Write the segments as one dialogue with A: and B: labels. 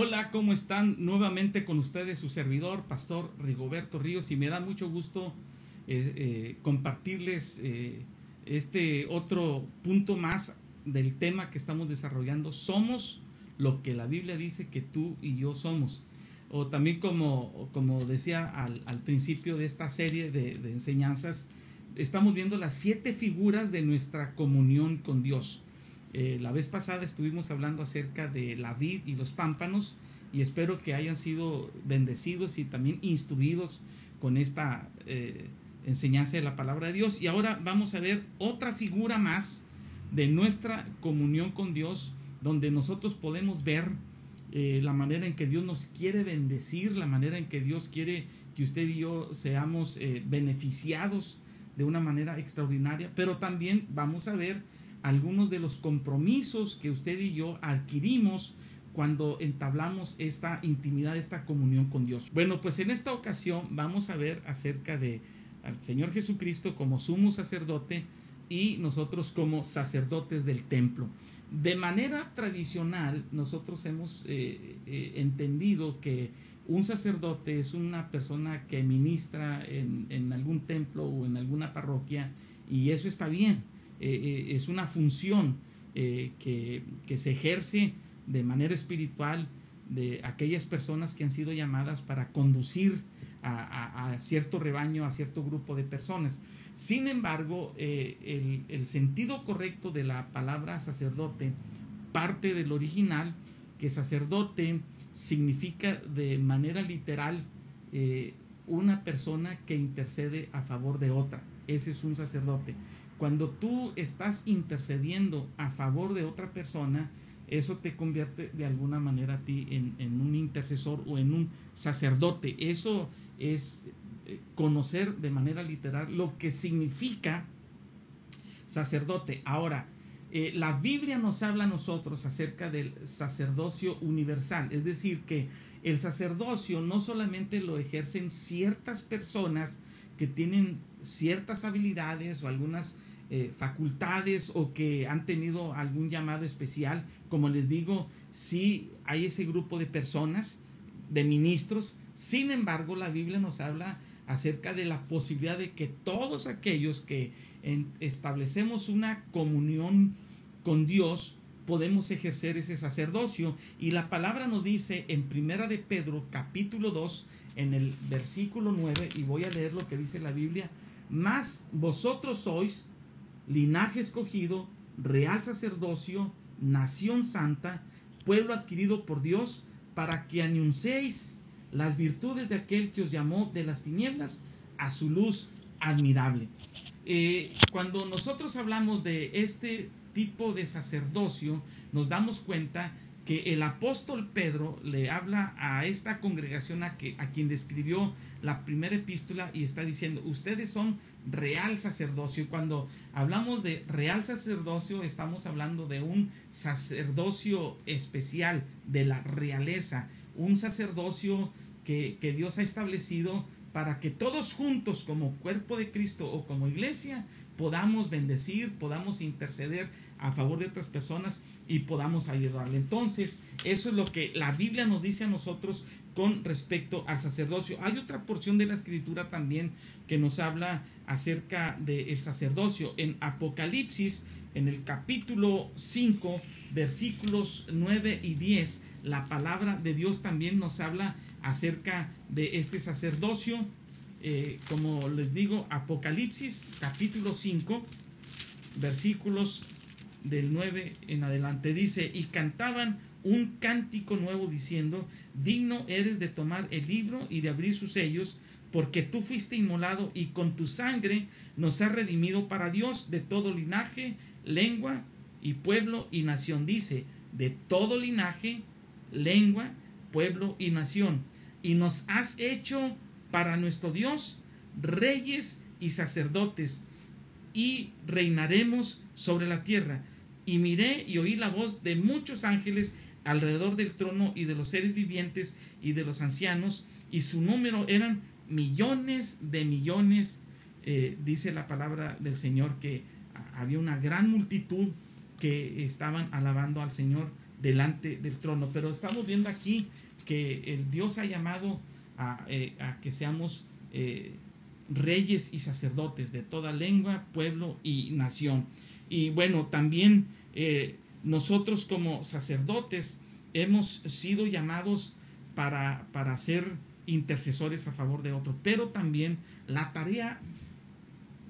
A: Hola, ¿cómo están? Nuevamente con ustedes su servidor, Pastor Rigoberto Ríos, y me da mucho gusto eh, eh, compartirles eh, este otro punto más del tema que estamos desarrollando. Somos lo que la Biblia dice que tú y yo somos. O también como, como decía al, al principio de esta serie de, de enseñanzas, estamos viendo las siete figuras de nuestra comunión con Dios. Eh, la vez pasada estuvimos hablando acerca de la vid y los pámpanos y espero que hayan sido bendecidos y también instruidos con esta eh, enseñanza de la palabra de Dios. Y ahora vamos a ver otra figura más de nuestra comunión con Dios, donde nosotros podemos ver eh, la manera en que Dios nos quiere bendecir, la manera en que Dios quiere que usted y yo seamos beneficiados de una manera extraordinaria, pero también vamos a ver algunos de los compromisos que usted y yo adquirimos cuando entablamos esta intimidad, esta comunión con Dios. Bueno, pues en esta ocasión vamos a ver acerca de al Señor Jesucristo como sumo sacerdote y nosotros como sacerdotes del templo. De manera tradicional, nosotros hemos eh, eh, entendido que un sacerdote es una persona que ministra en, en algún templo o en alguna parroquia y eso está bien eh, eh, es una función eh, que, se ejerce de manera espiritual de aquellas personas que han sido llamadas para conducir a, cierto rebaño, a cierto grupo de personas. Sin embargo, el, el, sentido correcto de la palabra sacerdote parte del original, que sacerdote significa de manera literal una persona que intercede a favor de otra. Ese es un sacerdote. Cuando tú estás intercediendo a favor de otra persona, eso te convierte de alguna manera a ti en, un intercesor o en un sacerdote. Eso es eh, conocer de manera literal lo que significa sacerdote. Ahora, eh, la Biblia nos habla a nosotros acerca del sacerdocio universal, es decir, que el sacerdocio no solamente lo ejercen ciertas personas que tienen ciertas habilidades o algunas eh, facultades o que han tenido algún llamado especial. Como les digo, sí hay ese grupo de personas, de ministros. Sin embargo, la Biblia nos habla acerca de la posibilidad de que todos aquellos que establecemos una comunión con Dios, podemos ejercer ese sacerdocio. Y la palabra nos dice en Primera de Pedro, capítulo 2, en el versículo 9, y voy a leer lo que dice la Biblia, más vosotros sois linaje escogido, real sacerdocio, nación santa, pueblo adquirido por Dios, para que anunciéis las virtudes de aquel que os llamó de las tinieblas a su luz admirable. Eh, cuando nosotros hablamos de este tipo de sacerdocio, nos damos cuenta que el apóstol Pedro le habla a esta congregación a, que, a quien describió la primera epístola y está diciendo, ustedes son real sacerdocio. Y cuando hablamos de real sacerdocio, estamos hablando de un sacerdocio especial, de la realeza, un sacerdocio que, que Dios ha establecido para que todos juntos como cuerpo de Cristo o como iglesia podamos bendecir, podamos interceder a favor de otras personas y podamos ayudarle. Entonces, eso es lo que la Biblia nos dice a nosotros con respecto al sacerdocio. Hay otra porción de la escritura también que nos habla acerca del sacerdocio. En Apocalipsis, en el capítulo 5, versículos 9 y 10, la palabra de Dios también nos habla acerca de este sacerdocio. Eh, como les digo, Apocalipsis capítulo 5, versículos del 9 en adelante. Dice, y cantaban un cántico nuevo diciendo, digno eres de tomar el libro y de abrir sus sellos, porque tú fuiste inmolado y con tu sangre nos has redimido para Dios de todo linaje, lengua y pueblo y nación. Dice, de todo linaje, lengua, pueblo y nación. Y nos has hecho para nuestro Dios reyes y sacerdotes y reinaremos sobre la tierra. Y miré y oí la voz de muchos ángeles alrededor del trono y de los seres vivientes y de los ancianos, y su número eran millones de millones, eh, dice la palabra del Señor, que había una gran multitud que estaban alabando al Señor delante del trono. Pero estamos viendo aquí que el Dios ha llamado a, eh, que seamos eh, reyes y sacerdotes de toda lengua, pueblo y nación. Y bueno, también eh, nosotros como sacerdotes hemos sido llamados para, para ser intercesores a favor de otros, pero también la tarea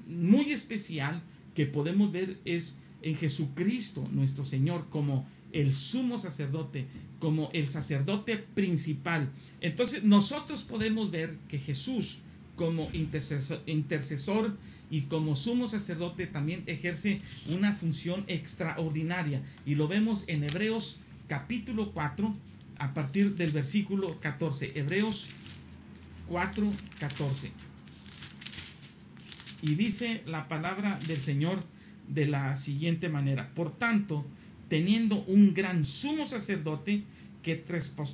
A: muy especial que podemos ver es en Jesucristo nuestro Señor como el sumo sacerdote, como el sacerdote principal. Entonces nosotros podemos ver que Jesús como intercesor, intercesor y como sumo sacerdote también ejerce una función extraordinaria. Y lo vemos en Hebreos capítulo 4 a partir del versículo 14. Hebreos 4, 14. Y dice la palabra del Señor de la siguiente manera. Por tanto, teniendo un gran sumo sacerdote que,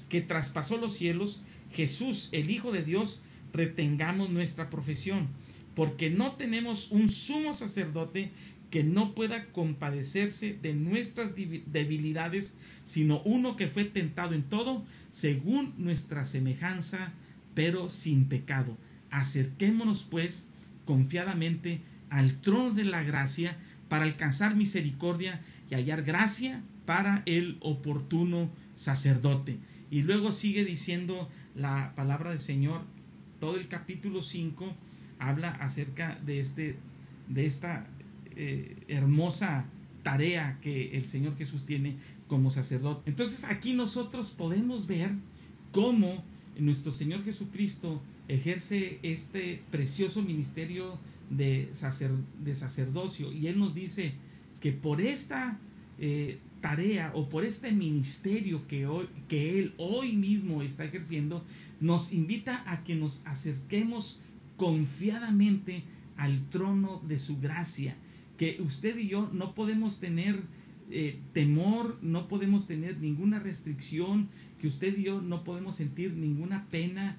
A: que traspasó los cielos, Jesús, el Hijo de Dios, retengamos nuestra profesión, porque no tenemos un sumo sacerdote que no pueda compadecerse de nuestras debilidades, sino uno que fue tentado en todo según nuestra semejanza, pero sin pecado. Acerquémonos pues confiadamente al trono de la gracia para alcanzar misericordia y hallar gracia para el oportuno sacerdote. Y luego sigue diciendo la palabra del Señor, todo el capítulo 5 habla acerca de, este, de esta eh, hermosa tarea que el Señor Jesús tiene como sacerdote. Entonces aquí nosotros podemos ver cómo nuestro Señor Jesucristo ejerce este precioso ministerio de, de sacerdocio y Él nos dice que por esta eh, tarea o por este ministerio que, hoy, que Él hoy mismo está ejerciendo, nos invita a que nos acerquemos confiadamente al trono de su gracia, que usted y yo no podemos tener eh, temor, no podemos tener ninguna restricción, que usted y yo no podemos sentir ninguna pena,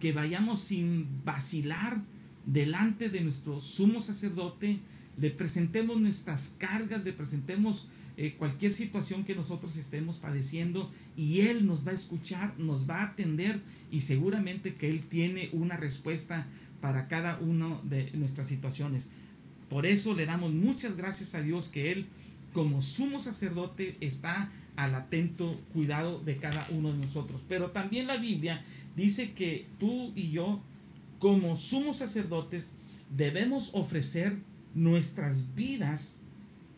A: que vayamos sin vacilar delante de nuestro sumo sacerdote, le presentemos nuestras cargas, le presentemos eh, cualquier situación que nosotros estemos padeciendo y Él nos va a escuchar, nos va a atender y seguramente que Él tiene una respuesta para cada una de nuestras situaciones. Por eso le damos muchas gracias a Dios que Él como sumo sacerdote está al atento cuidado de cada uno de nosotros. Pero también la Biblia dice que tú y yo como sumos sacerdotes debemos ofrecer nuestras vidas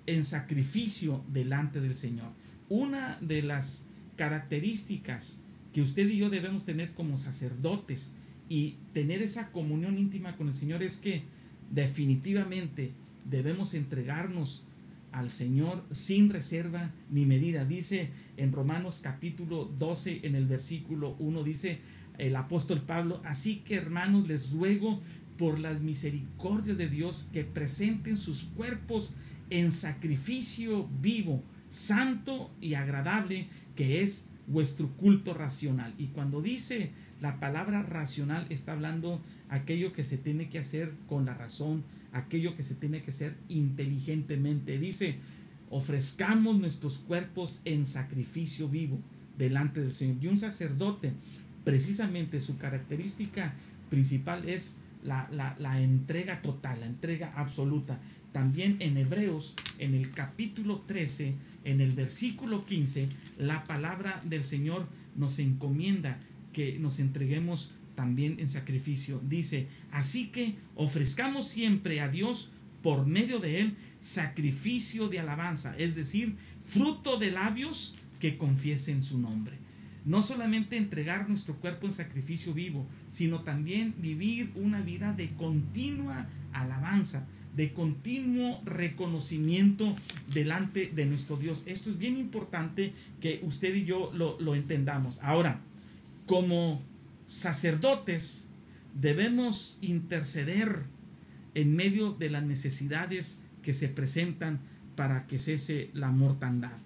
A: en sacrificio delante del Señor. Una de las características que usted y yo debemos tener como sacerdotes y tener esa comunión íntima con el Señor es que definitivamente debemos entregarnos al Señor sin reserva ni medida. Dice en Romanos capítulo 12 en el versículo 1 dice, el apóstol Pablo, así que hermanos les ruego por las misericordias de Dios que presenten sus cuerpos en sacrificio vivo, santo y agradable, que es vuestro culto racional. Y cuando dice la palabra racional, está hablando aquello que se tiene que hacer con la razón, aquello que se tiene que hacer inteligentemente. Dice, ofrezcamos nuestros cuerpos en sacrificio vivo delante del Señor. Y un sacerdote precisamente su característica principal es la, la, entrega total, la entrega absoluta. También en Hebreos, en el capítulo 13, en el versículo 15, la palabra del Señor nos encomienda que nos entreguemos también en sacrificio. Dice, así que ofrezcamos siempre a Dios por medio de Él sacrificio de alabanza, es decir, fruto de labios que confiesen su nombre no solamente entregar nuestro cuerpo en sacrificio vivo, sino también vivir una vida de continua alabanza, de continuo reconocimiento delante de nuestro Dios. Esto es bien importante que usted y yo lo, lo entendamos. Ahora, como sacerdotes, debemos interceder en medio de las necesidades que se presentan para que cese la mortandad.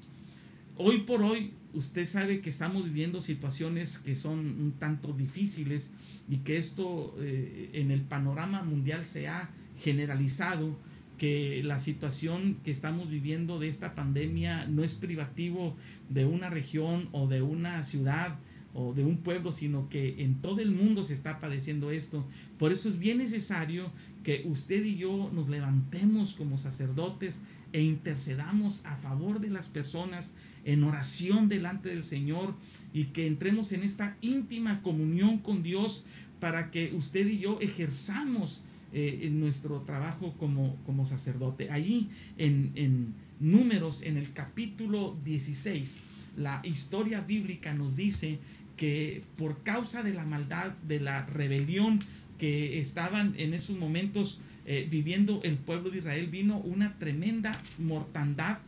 A: Hoy por hoy usted sabe que estamos viviendo situaciones que son un tanto difíciles y que esto eh, en el panorama mundial se ha generalizado, que la situación que estamos viviendo de esta pandemia no es privativo de una región o de una ciudad o de un pueblo, sino que en todo el mundo se está padeciendo esto. Por eso es bien necesario que usted y yo nos levantemos como sacerdotes e intercedamos a favor de las personas en oración delante del Señor y que entremos en esta íntima comunión con Dios para que usted y yo ejerzamos eh, en nuestro trabajo como, como sacerdote. Allí en, en números, en el capítulo 16, la historia bíblica nos dice que por causa de la maldad, de la rebelión que estaban en esos momentos eh, viviendo el pueblo de Israel, vino una tremenda mortandad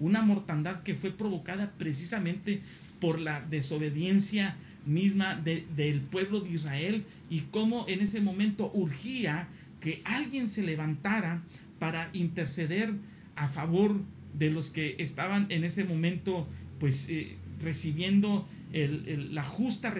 A: una mortandad que fue provocada precisamente por la desobediencia misma del pueblo de Israel y cómo en ese momento urgía que alguien se levantara para interceder a favor de los que estaban en ese momento pues eh, recibiendo la justa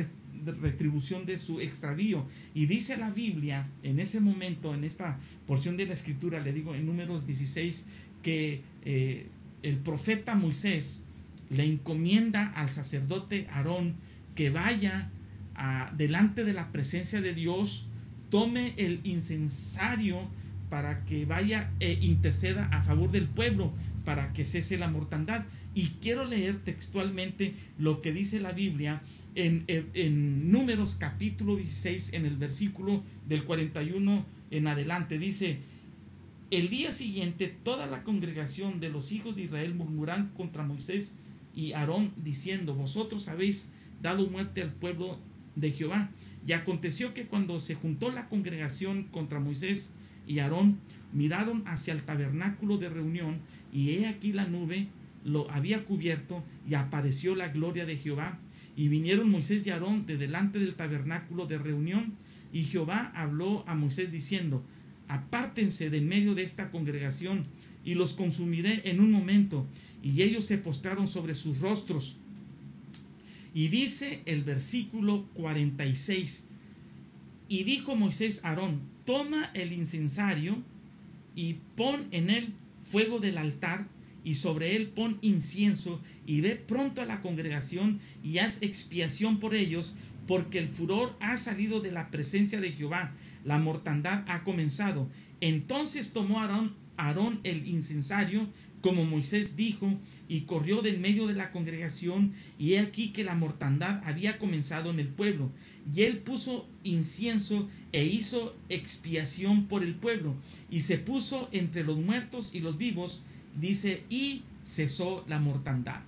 A: retribución de su extravío. Y dice la Biblia en ese momento, en esta porción de la escritura, le digo en números 16, que eh, el profeta Moisés le encomienda al sacerdote Aarón que vaya a, delante de la presencia de Dios, tome el incensario para que vaya e interceda a favor del pueblo, para que cese la mortandad. Y quiero leer textualmente lo que dice la Biblia en, en, Números capítulo 16, en el versículo del 41 en adelante. Dice, el día siguiente toda la congregación de los hijos de Israel murmuran contra Moisés y Aarón diciendo, vosotros habéis dado muerte al pueblo de Jehová. Y aconteció que cuando se juntó la congregación contra Moisés y Aarón, miraron hacia el tabernáculo de reunión y he aquí la nube lo había cubierto y apareció la gloria de Jehová. Y vinieron Moisés y Aarón de delante del tabernáculo de reunión y Jehová habló a Moisés diciendo, apártense de medio de esta congregación y los consumiré en un momento. Y ellos se postraron sobre sus rostros. Y dice el versículo 46, y dijo Moisés a Aarón, toma el incensario y pon en él fuego del altar y sobre él pon incienso y ve pronto a la congregación y haz expiación por ellos, porque el furor ha salido de la presencia de Jehová la mortandad ha comenzado. Entonces tomó Aarón, el incensario, como Moisés dijo, y corrió de en medio de la congregación, y he aquí que la mortandad había comenzado en el pueblo. Y él puso incienso e hizo expiación por el pueblo, y se puso entre los muertos y los vivos, dice, y cesó la mortandad.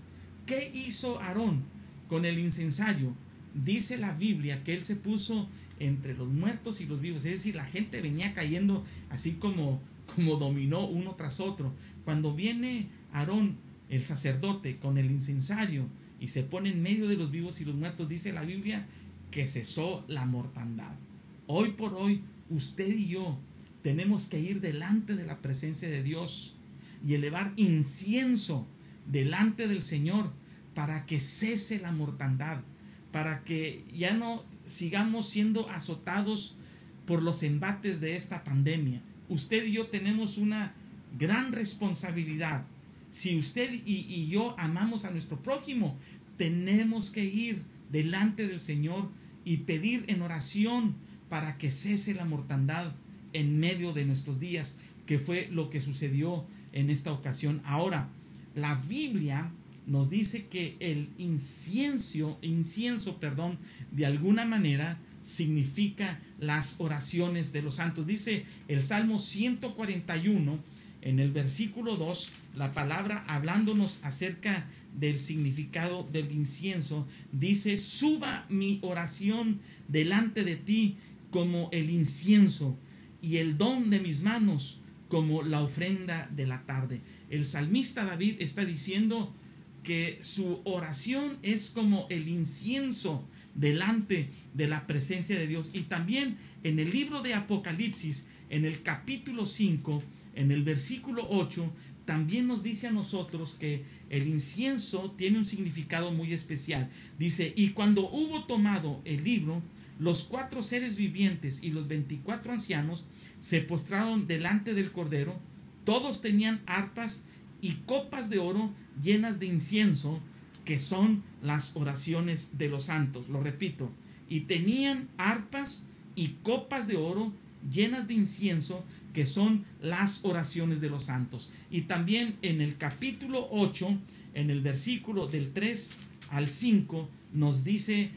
A: ¿Qué hizo Aarón con el incensario? Dice la Biblia que él se puso entre los muertos y los vivos. Es decir, la gente venía cayendo así como, como dominó uno tras otro. Cuando viene Aarón, el sacerdote, con el incensario y se pone en medio de los vivos y los muertos, dice la Biblia que cesó la mortandad. Hoy por hoy, usted y yo tenemos que ir delante de la presencia de Dios y elevar incienso delante del Señor para que cese la mortandad, para que ya no sigamos siendo azotados por los embates de esta pandemia. Usted y yo tenemos una gran responsabilidad. Si usted y, yo amamos a nuestro prójimo, tenemos que ir delante del Señor y pedir en oración para que cese la mortandad en medio de nuestros días, que fue lo que sucedió en esta ocasión. Ahora, la Biblia nos dice que el incienso, incienso, perdón, de alguna manera significa las oraciones de los santos. Dice el Salmo 141 en el versículo 2, la palabra hablándonos acerca del significado del incienso, dice, suba mi oración delante de ti como el incienso y el don de mis manos como la ofrenda de la tarde. El salmista David está diciendo que su oración es como el incienso delante de la presencia de Dios. Y también en el libro de Apocalipsis, en el capítulo 5, en el versículo 8, también nos dice a nosotros que el incienso tiene un significado muy especial. Dice, y cuando hubo tomado el libro, los cuatro seres vivientes y los veinticuatro ancianos se postraron delante del Cordero, todos tenían arpas y copas de oro llenas de incienso, que son las oraciones de los santos. Lo repito, y tenían arpas y copas de oro llenas de incienso, que son las oraciones de los santos. Y también en el capítulo 8, en el versículo del 3 al 5, nos dice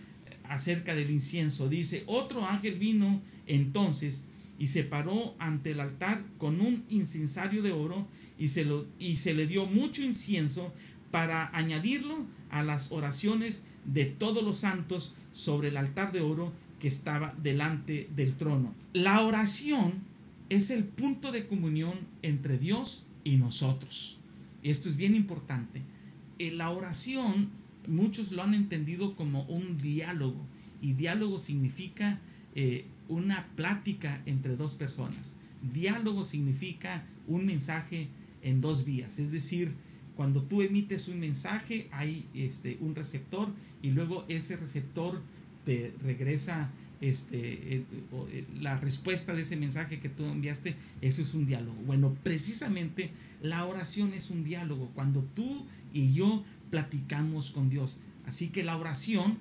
A: acerca del incienso. Dice, otro ángel vino entonces y se paró ante el altar con un incensario de oro y se, lo, y se le dio mucho incienso para añadirlo a las oraciones de todos los santos sobre el altar de oro que estaba delante del trono. La oración es el punto de comunión entre Dios y nosotros. Esto es bien importante. Eh, la oración muchos lo han entendido como un diálogo y diálogo significa eh, una plática entre dos personas. Diálogo significa un mensaje en dos vías, es decir, cuando tú emites un mensaje hay este, un receptor y luego ese receptor te regresa este, la respuesta de ese mensaje que tú enviaste, eso es un diálogo. Bueno, precisamente la oración es un diálogo, cuando tú y yo platicamos con Dios. Así que la oración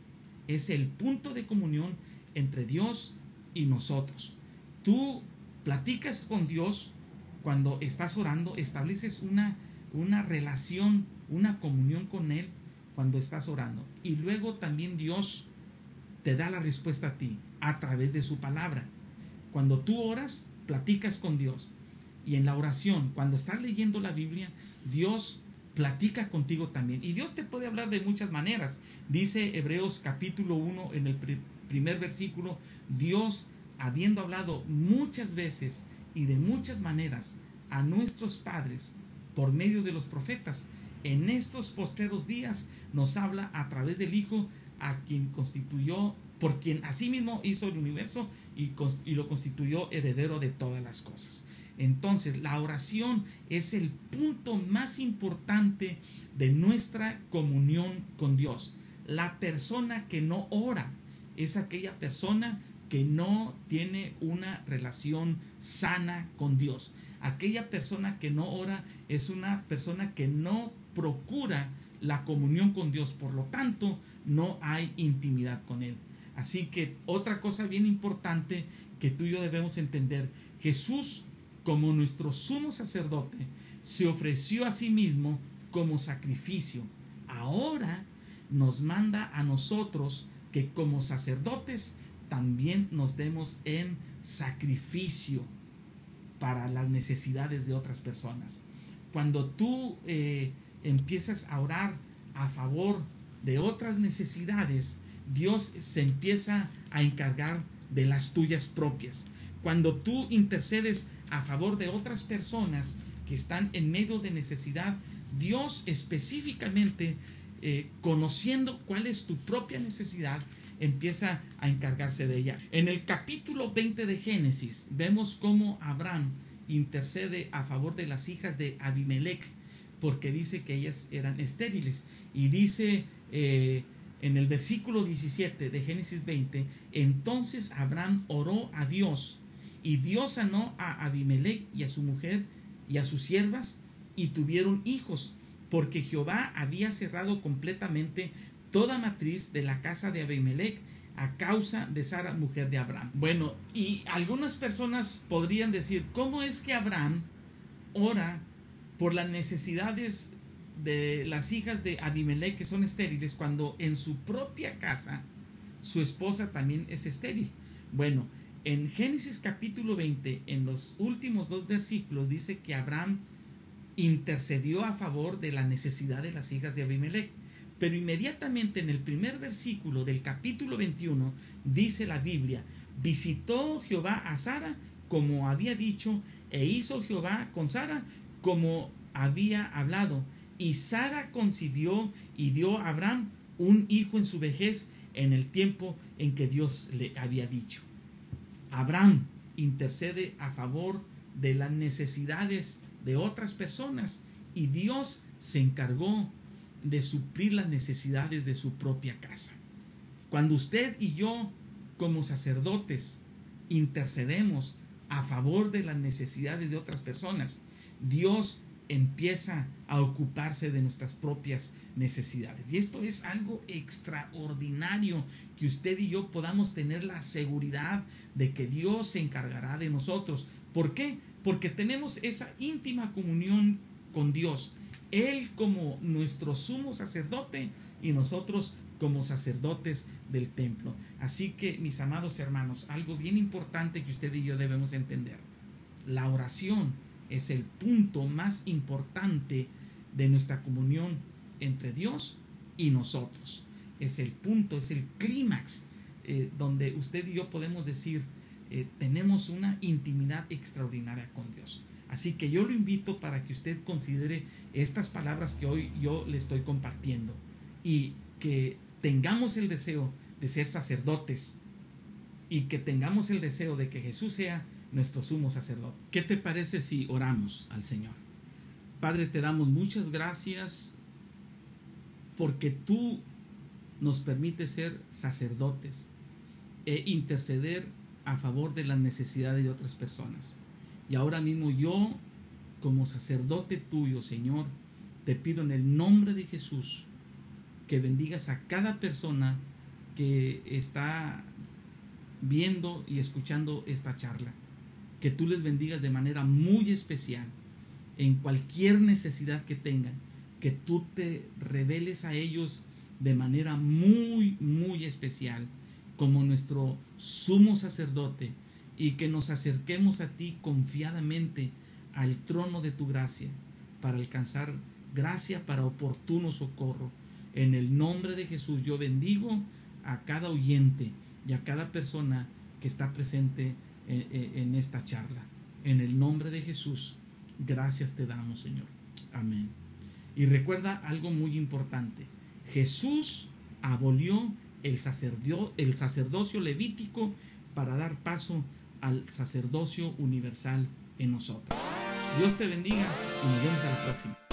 A: es el punto de comunión entre Dios y nosotros. Tú platicas con Dios cuando estás orando, estableces una, una relación, una comunión con Él cuando estás orando. Y luego también Dios te da la respuesta a ti a través de su palabra. Cuando tú oras, platicas con Dios. Y en la oración, cuando estás leyendo la Biblia, Dios platica contigo también. Y Dios te puede hablar de muchas maneras. Dice Hebreos capítulo 1 en el primer versículo, Dios, habiendo hablado muchas veces y de muchas maneras a nuestros padres por medio de los profetas, en estos postreros días nos habla a través del Hijo, a quien constituyó, por quien asimismo hizo el universo y, y lo constituyó heredero de todas las cosas. Entonces, la oración es el punto más importante de nuestra comunión con Dios. La persona que no ora es aquella persona que no tiene una relación sana con Dios. Aquella persona que no ora es una persona que no procura la comunión con Dios. Por lo tanto, no hay intimidad con Él. Así que otra cosa bien importante que tú y yo debemos entender, Jesús como nuestro sumo sacerdote, se ofreció a sí mismo como sacrificio. Ahora nos manda a nosotros que como sacerdotes también nos demos en sacrificio para las necesidades de otras personas. Cuando tú eh, empiezas a orar a favor de otras necesidades, Dios se empieza a encargar de las tuyas propias. Cuando tú intercedes a favor de otras personas que están en medio de necesidad, Dios específicamente, eh, conociendo cuál es tu propia necesidad, empieza a encargarse de ella. En el capítulo 20 de Génesis vemos cómo Abraham intercede a favor de las hijas de Abimelech, porque dice que ellas eran estériles. Y dice eh, en el versículo 17 de Génesis 20, entonces Abraham oró a Dios y Dios sanó a Abimelech y a su mujer y a sus siervas y tuvieron hijos, porque Jehová había cerrado completamente toda matriz de la casa de Abimelech a causa de Sara, mujer de Abraham. Bueno, y algunas personas podrían decir, ¿cómo es que Abraham ora por las necesidades de las hijas de Abimelech que son estériles cuando en su propia casa su esposa también es estéril? Bueno, en Génesis capítulo 20, en los últimos dos versículos, dice que Abraham intercedió a favor de la necesidad de las hijas de Abimelech. Pero inmediatamente en el primer versículo del capítulo 21 dice la Biblia, visitó Jehová a Sara como había dicho E hizo Jehová con Sara como había hablado. Y Sara concibió y dio a Abraham un hijo en su vejez en el tiempo en que Dios le había dicho. Abraham intercede a favor de las necesidades de otras personas y Dios se encargó de suplir las necesidades de su propia casa. Cuando usted y yo como sacerdotes intercedemos a favor de las necesidades de otras personas, Dios empieza a ocuparse de nuestras propias necesidades. Y esto es algo extraordinario que usted y yo podamos tener la seguridad de que Dios se encargará de nosotros. ¿Por qué? Porque tenemos esa íntima comunión con Dios. Él como nuestro sumo sacerdote y nosotros como sacerdotes del templo. Así que, mis amados hermanos, algo bien importante que usted y yo debemos entender. La oración es el punto más importante de nuestra comunión entre Dios y nosotros. Es el punto, es el clímax eh, donde usted y yo podemos decir, eh, tenemos una intimidad extraordinaria con Dios. Así que yo lo invito para que usted considere estas palabras que hoy yo le estoy compartiendo y que tengamos el deseo de ser sacerdotes y que tengamos el deseo de que Jesús sea nuestro sumo sacerdote. ¿Qué te parece si oramos al Señor? Padre, te damos muchas gracias porque tú nos permites ser sacerdotes e interceder a favor de las necesidades de otras personas. Y ahora mismo yo, como sacerdote tuyo, Señor, te pido en el nombre de Jesús que bendigas a cada persona que está viendo y escuchando esta charla. Que tú les bendigas de manera muy especial en cualquier necesidad que tengan. Que tú te reveles a ellos de manera muy, muy especial como nuestro sumo sacerdote y que nos acerquemos a ti confiadamente al trono de tu gracia para alcanzar gracia para oportuno socorro. En el nombre de Jesús yo bendigo a cada oyente y a cada persona que está presente en, esta charla. En el nombre de Jesús, gracias te damos, Señor. Amén. Y recuerda algo muy importante. Jesús abolió el, el sacerdocio levítico para dar paso al sacerdocio universal en nosotros. Dios te bendiga y nos vemos a la próxima.